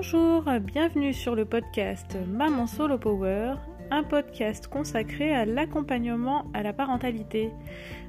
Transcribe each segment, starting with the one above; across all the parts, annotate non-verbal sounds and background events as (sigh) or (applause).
Bonjour, bienvenue sur le podcast Maman Solo Power, un podcast consacré à l'accompagnement à la parentalité.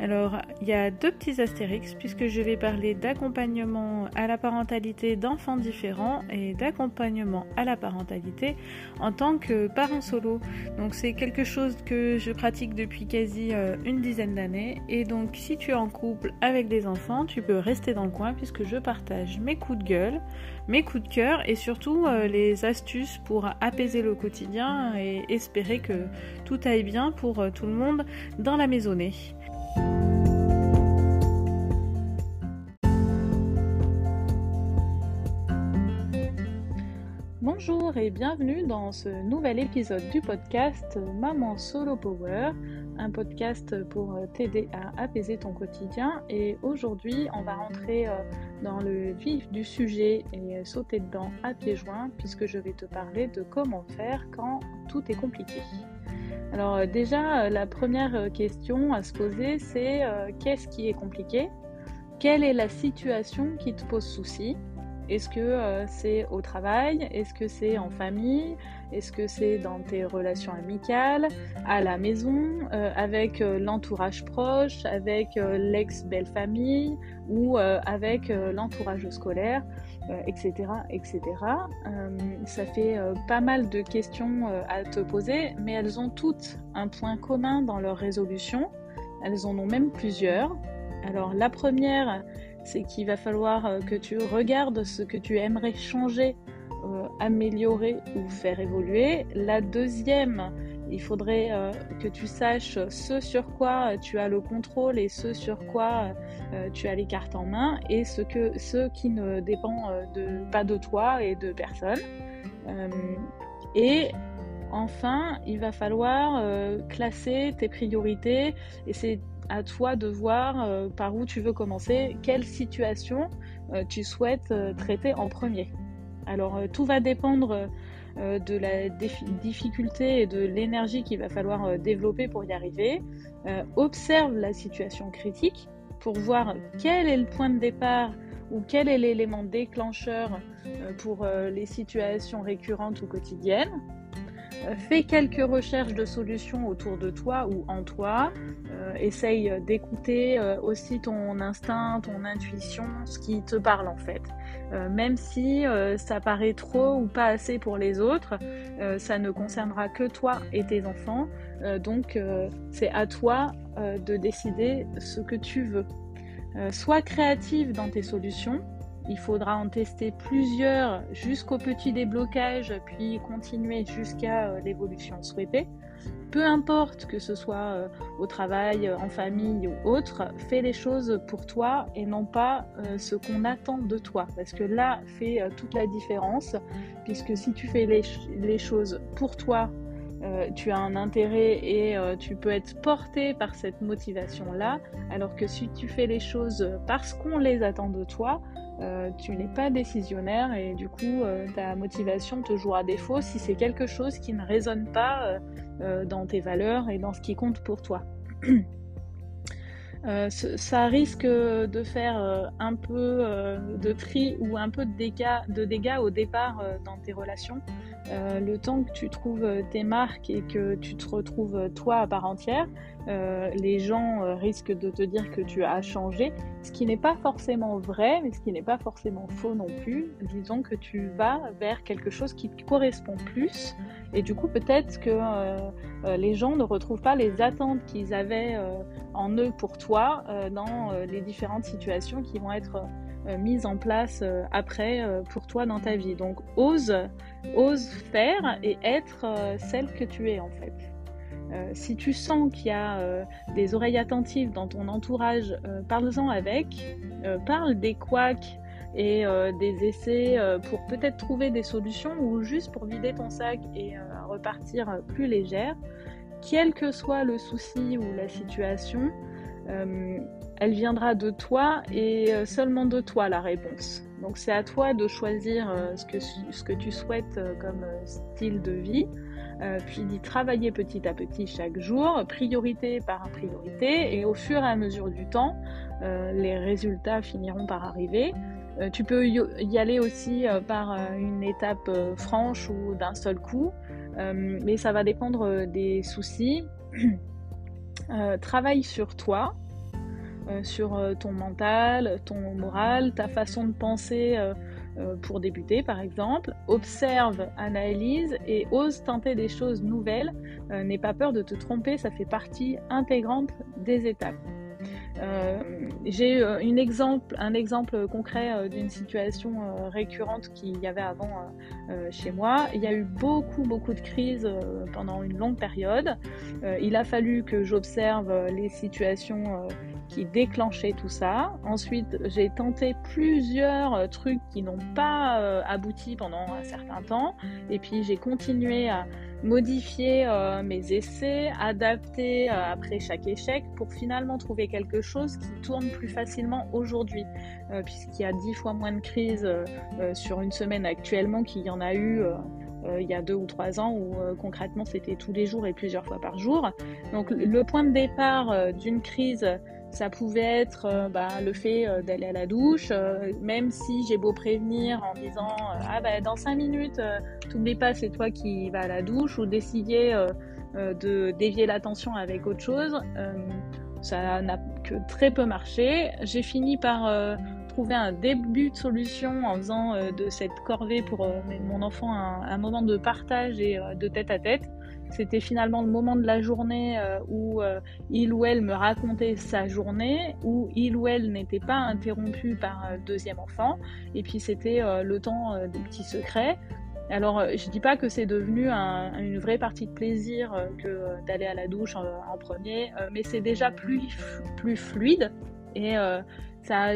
Alors, il y a deux petits astérix puisque je vais parler d'accompagnement à la parentalité d'enfants différents et d'accompagnement à la parentalité en tant que parent solo. Donc, c'est quelque chose que je pratique depuis quasi euh, une dizaine d'années. Et donc, si tu es en couple avec des enfants, tu peux rester dans le coin puisque je partage mes coups de gueule, mes coups de cœur et surtout euh, les astuces pour apaiser le quotidien et espérer que tout aille bien pour euh, tout le monde dans la maisonnée. Bonjour et bienvenue dans ce nouvel épisode du podcast Maman Solo Power, un podcast pour t'aider à apaiser ton quotidien. Et aujourd'hui, on va rentrer euh, dans le vif du sujet et sauter dedans à pieds joints, puisque je vais te parler de comment faire quand tout est compliqué. Alors euh, déjà, euh, la première question à se poser, c'est qu'est-ce qui est compliqué? Quelle est la situation qui te pose souci? Est-ce que euh, c'est au travail? Est-ce que c'est en famille? Est-ce que c'est dans tes relations amicales? À la maison? Euh, Avec euh, l'entourage proche? Avec l'ex-belle-famille Ou avec l'entourage scolaire? Etc. etc. ça fait pas mal de questions à te poser, mais elles ont toutes un point commun dans leur résolution. Elles en ont même plusieurs. Alors la première, c'est qu'il va falloir euh, que tu regardes ce que tu aimerais changer, euh, améliorer ou faire évoluer. La deuxième, il faudrait euh, que tu saches ce sur quoi tu as le contrôle et ce sur quoi tu as les cartes en main et ce, que, qui ne dépend de, pas de toi et de personne. et enfin, il va falloir classer tes priorités et c'est à toi de voir euh, par où tu veux commencer, quelle situation euh, tu souhaites euh, traiter en premier. Alors tout va dépendre de la difficulté et de l'énergie qu'il va falloir développer pour y arriver. observe la situation critique pour voir quel est le point de départ ou quel est l'élément déclencheur pour les situations récurrentes ou quotidiennes. Fais quelques recherches de solutions autour de toi ou en toi. Euh, essaye d'écouter euh, aussi ton instinct, ton intuition, ce qui te parle en fait. Euh, même si ça paraît trop ou pas assez pour les autres, ça ne concernera que toi et tes enfants. donc c'est à toi de décider ce que tu veux. sois créative dans tes solutions. Il faudra en tester plusieurs jusqu'au petit déblocage, puis continuer jusqu'à euh, l'évolution souhaitée. Peu importe que ce soit euh, au travail, en famille ou autre, fais les choses pour toi et non pas euh, ce qu'on attend de toi. Parce que là fait toute la différence, puisque si tu fais les, choses pour toi, tu as un intérêt et tu peux être porté par cette motivation-là, alors que si tu fais les choses parce qu'on les attend de toi, euh, tu n'es pas décisionnaire et du coup euh, ta motivation te jouera défaut si c'est quelque chose qui ne résonne pas euh, dans tes valeurs et dans ce qui compte pour toi. (clears throat) ça risque de faire un peu de tri ou un peu de dégâts au départ dans tes relations. Le temps que tu trouves tes marques et que tu te retrouves toi à part entière, euh, les gens euh, risquent de te dire que tu as changé, ce qui n'est pas forcément vrai, mais ce qui n'est pas forcément faux non plus. Disons que tu vas vers quelque chose qui te correspond plus, et du coup peut-être que euh, les gens ne retrouvent pas les attentes qu'ils avaient en eux pour toi dans les différentes situations qui vont être mises en place après pour toi dans ta vie. Donc ose, ose faire et être celle que tu es en fait. Euh, si tu sens qu'il y a euh, des oreilles attentives dans ton entourage, euh, parle-en avec, parle des couacs et des essais pour peut-être trouver des solutions ou juste pour vider ton sac et repartir plus légère. Quel que soit le souci ou la situation, elle viendra de toi et seulement de toi la réponse. Donc c'est à toi de choisir ce que, ce que tu souhaites comme style de vie. Euh, puis d'y travailler petit à petit chaque jour, priorité par priorité, et au fur et à mesure du temps, euh, les résultats finiront par arriver. tu peux y aller aussi par une étape franche ou d'un seul coup, mais ça va dépendre des soucis. (clears throat) travaille sur toi, sur ton mental, ton moral, ta façon de penser euh, pour débuter par exemple. Observe, analyse et ose tenter des choses nouvelles. Euh, n'aie pas peur de te tromper, ça fait partie intégrante des étapes. Euh, j'ai une exemple, un exemple concret d'une situation récurrente qu'il y avait avant chez moi. Il y a eu beaucoup, beaucoup de crises pendant une longue période. il a fallu que j'observe les situations qui déclenchait tout ça. Ensuite, j'ai tenté plusieurs euh, trucs qui n'ont pas euh, abouti pendant un certain temps. Et puis, j'ai continué à modifier euh, mes essais, adapter après chaque échec pour finalement trouver quelque chose qui tourne plus facilement aujourd'hui. Puisqu'il y a dix fois moins de crises sur une semaine actuellement qu'il y en a eu. il y a deux ou trois ans où concrètement c'était tous les jours et plusieurs fois par jour. Donc le point de départ d'une crise ça pouvait être euh, bah, le fait euh, d'aller à la douche, euh, même si j'ai beau prévenir en disant ah bah dans cinq minutes, t'oublies pas c'est toi qui vas à la douche ou d'essayer de dévier l'attention avec autre chose. ça n'a que très peu marché. J'ai fini par trouver un début de solution en faisant de cette corvée pour mon enfant un, moment de partage et de tête à tête. C'était finalement le moment de la journée euh, où euh, il ou elle me racontait sa journée, où il ou elle n'était pas interrompu par un deuxième enfant. Et puis c'était euh, le temps des petits secrets. Alors, je dis pas que c'est devenu une vraie partie de plaisir d'aller à la douche en, premier, mais c'est déjà plus, plus fluide et ça,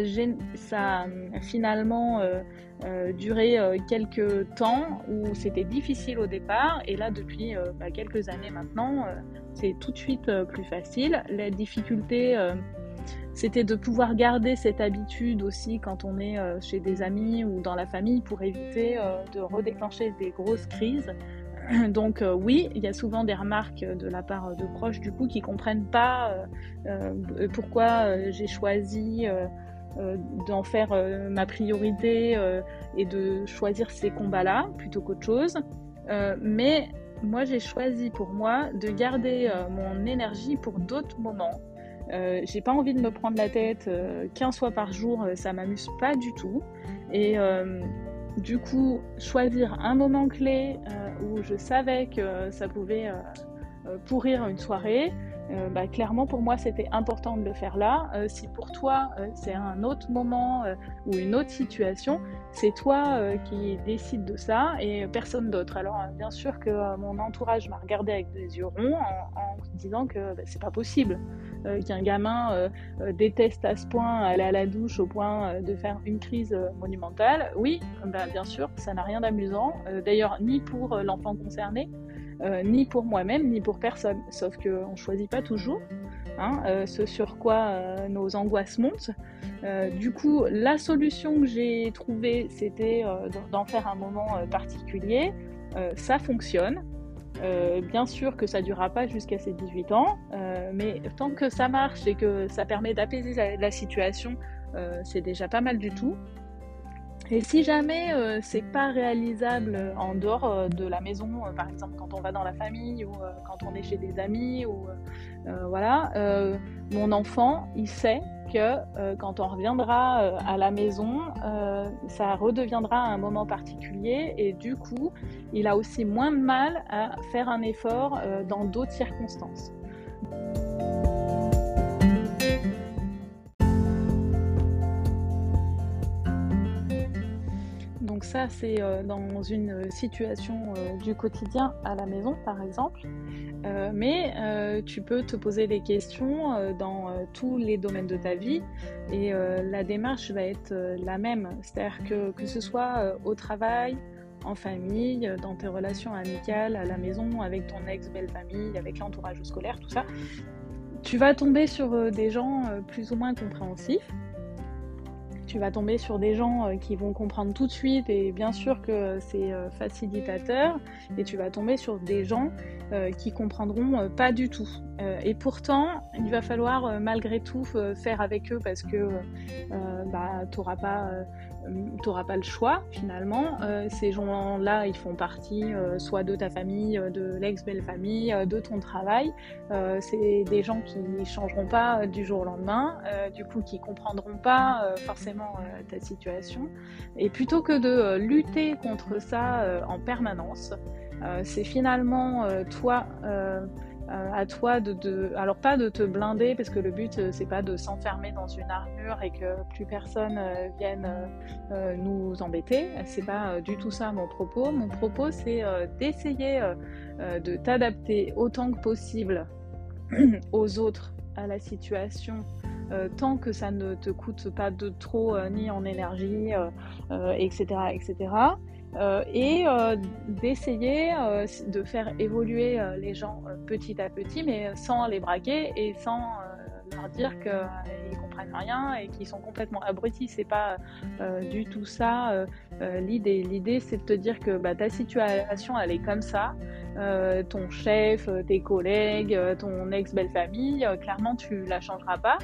a finalement euh, duré euh, quelques temps où c'était difficile au départ et là depuis euh, bah, quelques années maintenant c'est tout de suite plus facile. La difficulté c'était de pouvoir garder cette habitude aussi quand on est chez des amis ou dans la famille pour éviter de redéclencher des grosses crises. (clears throat) Donc oui, il y a souvent des remarques de la part de proches du coup qui comprennent pas pourquoi j'ai choisi euh, d'en faire euh, ma priorité euh, et de choisir ces combats-là plutôt qu'autre chose. mais moi, j'ai choisi pour moi de garder mon énergie pour d'autres moments. j'ai pas envie de me prendre la tête 15 fois par jour, ça m'amuse pas du tout. Et du coup, choisir un moment clé où je savais que ça pouvait pourrir une soirée, euh, bah, clairement pour moi c'était important de le faire là. Euh, si pour toi euh, c'est un autre moment ou une autre situation, c'est toi qui décide de ça et personne d'autre. Alors bien sûr que mon entourage m'a regardé avec des yeux ronds en, disant que bah, c'est pas possible qu'un gamin déteste à ce point aller à la douche au point de faire une crise monumentale. Oui, bah, bien sûr, ça n'a rien d'amusant. D'ailleurs ni pour l'enfant concerné euh, ni pour moi-même, ni pour personne. Sauf qu'on ne choisit pas toujours hein, euh, ce sur quoi euh, nos angoisses montent. du coup, la solution que j'ai trouvée, c'était d'en faire un moment particulier. ça fonctionne. bien sûr que ça ne durera pas jusqu'à ses 18 ans, mais tant que ça marche et que ça permet d'apaiser la situation, c'est déjà pas mal du tout. Et si jamais euh, c'est pas réalisable en dehors euh, de la maison, euh, par exemple quand on va dans la famille ou quand on est chez des amis ou voilà, mon enfant il sait que quand on reviendra à la maison, ça redeviendra un moment particulier et du coup il a aussi moins de mal à faire un effort dans d'autres circonstances. Ça, c'est euh, dans une situation euh, du quotidien à la maison, par exemple. Euh, mais tu peux te poser des questions dans tous les domaines de ta vie et la démarche va être la même. C'est-à-dire que que ce soit au travail, en famille, dans tes relations amicales, à la maison, avec ton ex-belle famille, avec l'entourage scolaire, tout ça, tu vas tomber sur des gens plus ou moins compréhensifs tu vas tomber sur des gens euh, qui vont comprendre tout de suite et bien sûr que c'est euh, facilitateur et tu vas tomber sur des gens euh, qui comprendront pas du tout. et pourtant, il va falloir malgré tout faire avec eux parce que bah, tu n'auras pas tu n'auras pas le choix finalement. Euh, ces gens-là, ils font partie euh, soit de ta famille, euh, de l'ex-belle-famille, de ton travail. c'est des gens qui ne changeront pas du jour au lendemain, du coup qui comprendront pas forcément ta situation. Et plutôt que de lutter contre ça en permanence, c'est finalement toi euh, à toi de, alors pas de te blinder parce que le but euh, c'est pas de s'enfermer dans une armure et que plus personne euh, vienne nous embêter. C'est pas du tout ça mon propos. Mon propos c'est d'essayer de t'adapter autant que possible (clears throat) aux autres, à la situation, tant que ça ne te coûte pas de trop ni en énergie, etc., etc. Euh, et euh, d'essayer euh, de faire évoluer les gens petit à petit, mais sans les braquer et sans leur dire qu'ils comprennent rien et qu'ils sont complètement abrutis. C'est pas du tout ça l'idée. L'idée, c'est de te dire que bah, ta situation, elle est comme ça. ton chef, tes collègues, ton ex-belle-famille, clairement, tu la changeras pas.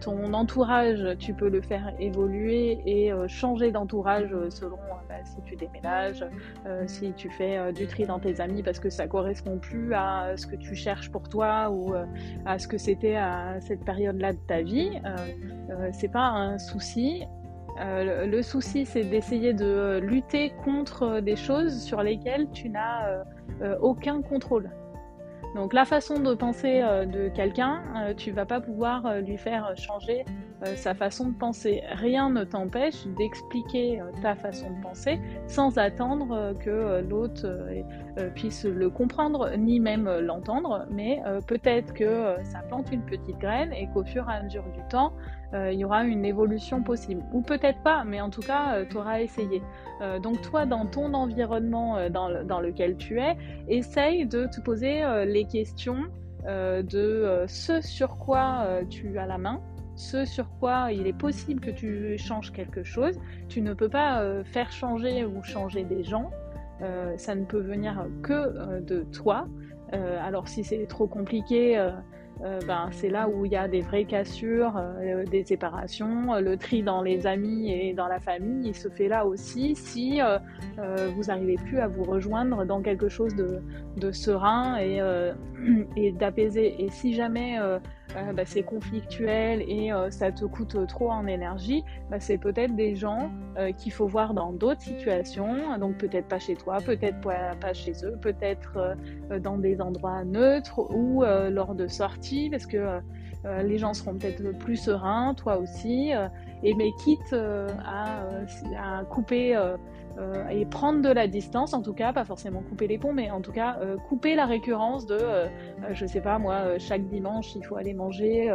Ton entourage, tu peux le faire évoluer et changer d'entourage selon bah, si tu déménages, si tu fais du tri dans tes amis parce que ça correspond plus à ce que tu cherches pour toi ou à ce que c'était à cette période-là de ta vie. c'est pas un souci. le souci, c'est d'essayer de lutter contre des choses sur lesquelles tu n'as aucun contrôle. Donc la façon de penser euh, de quelqu'un, euh, tu vas pas pouvoir euh, lui faire changer sa façon de penser. Rien ne t'empêche d'expliquer ta façon de penser sans attendre que l'autre puisse le comprendre ni même l'entendre, mais peut-être que ça plante une petite graine et qu'au fur et à mesure du temps, euh, il y aura une évolution possible. Ou peut-être pas, mais en tout cas, euh, tu auras essayé. Euh, donc toi, dans ton environnement dans, lequel tu es, essaye de te poser les questions de ce sur quoi tu as la main, ce sur quoi il est possible que tu changes quelque chose. Tu ne peux pas faire changer ou changer des gens. ça ne peut venir que de toi. alors si c'est trop compliqué, euh, ben, c'est là où il y a des vraies cassures, euh, des séparations. Le tri dans les amis et dans la famille, il se fait là aussi si euh, vous n'arrivez plus à vous rejoindre dans quelque chose de, serein et, (clears throat) et d'apaisé. Et si jamais euh, bah, c'est conflictuel et euh, ça te coûte trop en énergie, bah, c'est peut-être des gens euh, qu'il faut voir dans d'autres situations, donc peut-être pas chez toi, peut-être pas chez eux, peut-être dans des endroits neutres ou lors de sorties, parce que les gens seront peut-être plus sereins, toi aussi, et mais quitte à, à, couper euh, et prendre de la distance, en tout cas, pas forcément couper les ponts, mais en tout cas euh, couper la récurrence de, euh, je sais pas moi, chaque dimanche il faut aller manger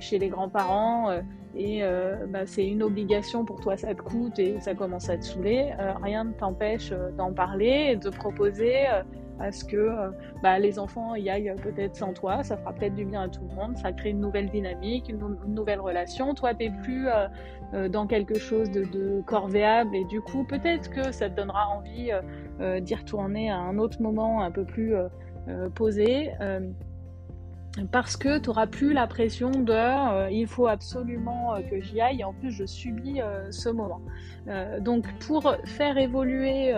chez les grands-parents et bah, c'est une obligation pour toi, ça te coûte et ça commence à te saouler. rien ne t'empêche d'en parler de proposer à ce que bah, les enfants y aillent peut-être sans toi, ça fera peut-être du bien à tout le monde, ça crée une nouvelle dynamique, une, nouvelle relation. Toi, tu n'es plus euh, dans quelque chose de, corvéable et du coup peut-être que ça te donnera envie euh, euh, d'y retourner à un autre moment un peu plus posé parce que tu n'auras plus la pression de il faut absolument que j'y aille et en plus je subis ce moment. donc pour faire évoluer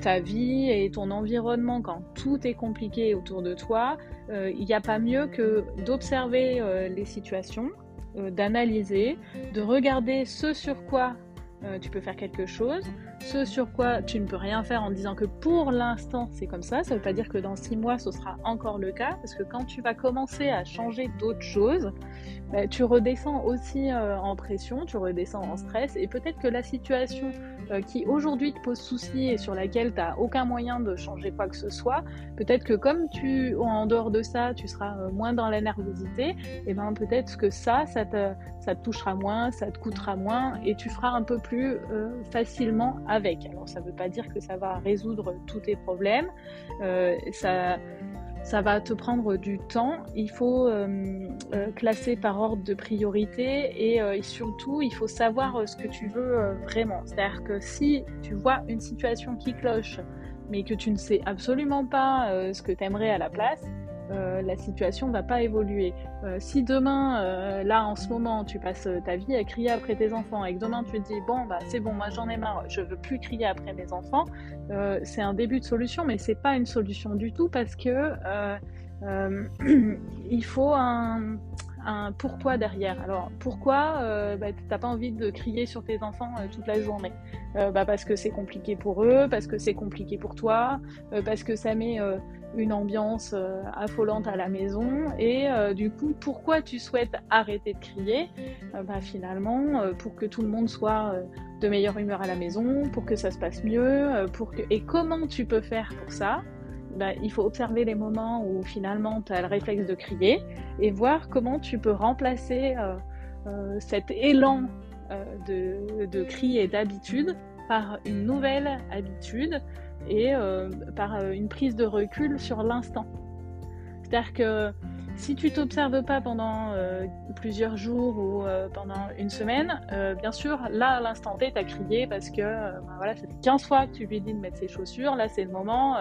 ta vie et ton environnement. Quand tout est compliqué autour de toi, il n'y a pas mieux que d'observer les situations, euh, d'analyser, de regarder ce sur quoi euh, tu peux faire quelque chose, ce sur quoi tu ne peux rien faire en disant que pour l'instant c'est comme ça. Ça ne veut pas dire que dans six mois ce sera encore le cas, parce que quand tu vas commencer à changer d'autres choses, bah, tu redescends aussi euh, en pression, tu redescends en stress, et peut-être que la situation euh, qui aujourd'hui te pose souci et sur laquelle tu n'as aucun moyen de changer quoi que ce soit, peut-être que comme tu, en dehors de ça, tu seras euh, moins dans la nervosité, et ben peut-être que ça, ça te, ça te touchera moins, ça te coûtera moins, et tu feras un peu plus facilement avec. Alors ça ne veut pas dire que ça va résoudre tous tes problèmes, ça ça va te prendre du temps. Il faut euh, euh, classer par ordre de priorité et, euh, surtout, il faut savoir ce que tu veux vraiment. C'est-à-dire que si tu vois une situation qui cloche, mais que tu ne sais absolument pas ce que tu aimerais à la place, la situation va pas évoluer. si demain, là en ce moment, tu passes ta vie à crier après tes enfants et que demain tu te dis bon bah c'est bon, moi j'en ai marre, je veux plus crier après mes enfants, c'est un début de solution, mais c'est pas une solution du tout parce que (clears throat) il faut un un pourquoi derrière. Alors pourquoi euh, bah, t'as pas envie de crier sur tes enfants euh, toute la journée? Euh, bah, Parce que c'est compliqué pour eux, parce que c'est compliqué pour toi, parce que ça met une ambiance affolante à la maison. Et du coup, pourquoi tu souhaites arrêter de crier? Bah, Finalement, pour que tout le monde soit de meilleure humeur à la maison, pour que ça se passe mieux, pour que... et comment tu peux faire pour ça? Bah, il faut observer les moments où finalement tu as le réflexe de crier et voir comment tu peux remplacer euh, euh, cet élan euh, de, de, cri et d'habitude par une nouvelle habitude et par une prise de recul sur l'instant. C'est-à-dire que si tu t'observes pas pendant euh, plusieurs jours ou euh, pendant une semaine, euh, bien sûr, là, à l'instant T, tu as crié parce que ben voilà, ça fait 15 fois que tu lui dis de mettre ses chaussures, là, c'est le moment.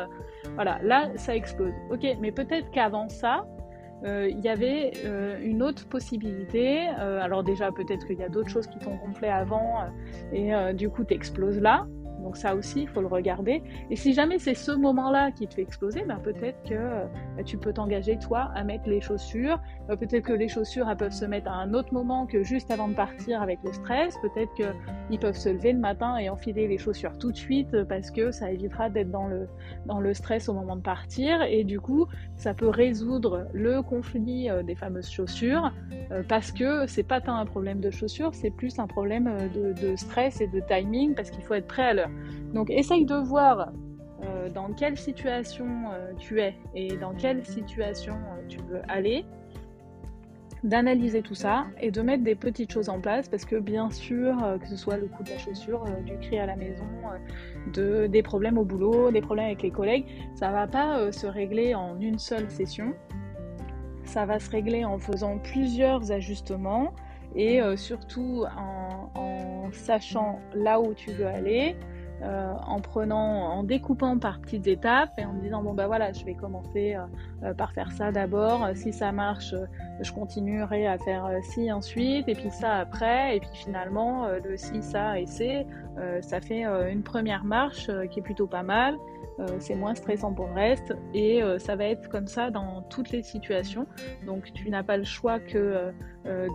voilà, là, ça explose. Ok, mais peut-être qu'avant ça, il y avait une autre possibilité. alors déjà, peut-être qu'il y a d'autres choses qui t'ont gonflé avant et du coup, tu exploses là. Donc ça aussi, il faut le regarder. Et si jamais c'est ce moment-là qui te fait exploser, ben peut-être que euh, tu peux t'engager toi à mettre les chaussures. Euh, peut-être que les chaussures elles peuvent se mettre à un autre moment que juste avant de partir avec le stress. Peut-être qu'ils peuvent se lever le matin et enfiler les chaussures tout de suite parce que ça évitera d'être dans le, dans le stress au moment de partir. Et du coup, ça peut résoudre le conflit euh, des fameuses chaussures parce que c'est pas tant un problème de chaussures, c'est plus un problème de, de stress et de timing parce qu'il faut être prêt à l'heure. Donc essaye de voir euh, dans quelle situation euh, tu es et dans quelle situation euh, tu veux aller, d'analyser tout ça et de mettre des petites choses en place parce que bien sûr, que ce soit le coup de la chaussure, du cri à la maison, de, des problèmes au boulot, des problèmes avec les collègues, ça va pas se régler en une seule session. Ça va se régler en faisant plusieurs ajustements et surtout en sachant là où tu veux aller, euh, en prenant, en découpant par petites étapes et en me disant bon bah voilà, je vais commencer euh, euh, par faire ça d'abord. Si ça marche, je continuerai à faire ci ensuite et puis ça après et puis finalement le si ça et c'est, ça fait une première marche qui est plutôt pas mal. c'est moins stressant pour le reste et ça va être comme ça dans toutes les situations. Donc tu n'as pas le choix que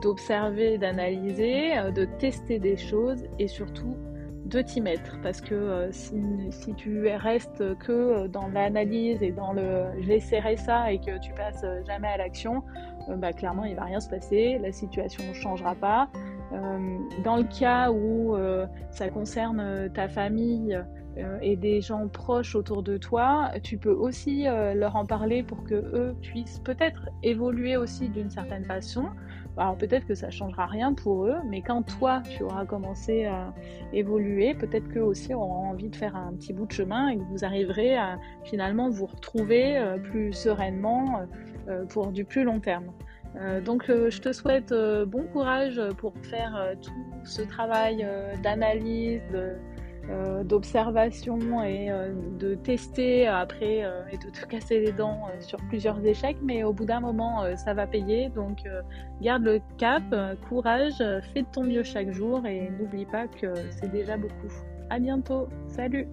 d'observer, d'analyser, de tester des choses et surtout de t'y mettre parce que euh, si, tu restes que dans l'analyse et dans le j'essaierai ça et que tu passes jamais à l'action, euh, bah, clairement il va rien se passer, la situation ne changera pas. Euh, dans le cas où ça concerne ta famille et des gens proches autour de toi, tu peux aussi leur en parler pour que eux puissent peut-être évoluer aussi d'une certaine façon. Alors peut-être que ça changera rien pour eux, mais quand toi tu auras commencé à évoluer, peut-être qu'eux aussi auront envie de faire un petit bout de chemin et que vous arriverez à finalement vous retrouver euh, plus sereinement euh, pour du plus long terme. Euh, donc je te souhaite bon courage pour faire tout ce travail d'analyse, de, euh, d'observation et euh, de tester après euh, et de te casser les dents sur plusieurs échecs, mais au bout d'un moment, ça va payer. Donc, garde le cap, courage, fais de ton mieux chaque jour et n'oublie pas que c'est déjà beaucoup. À bientôt, salut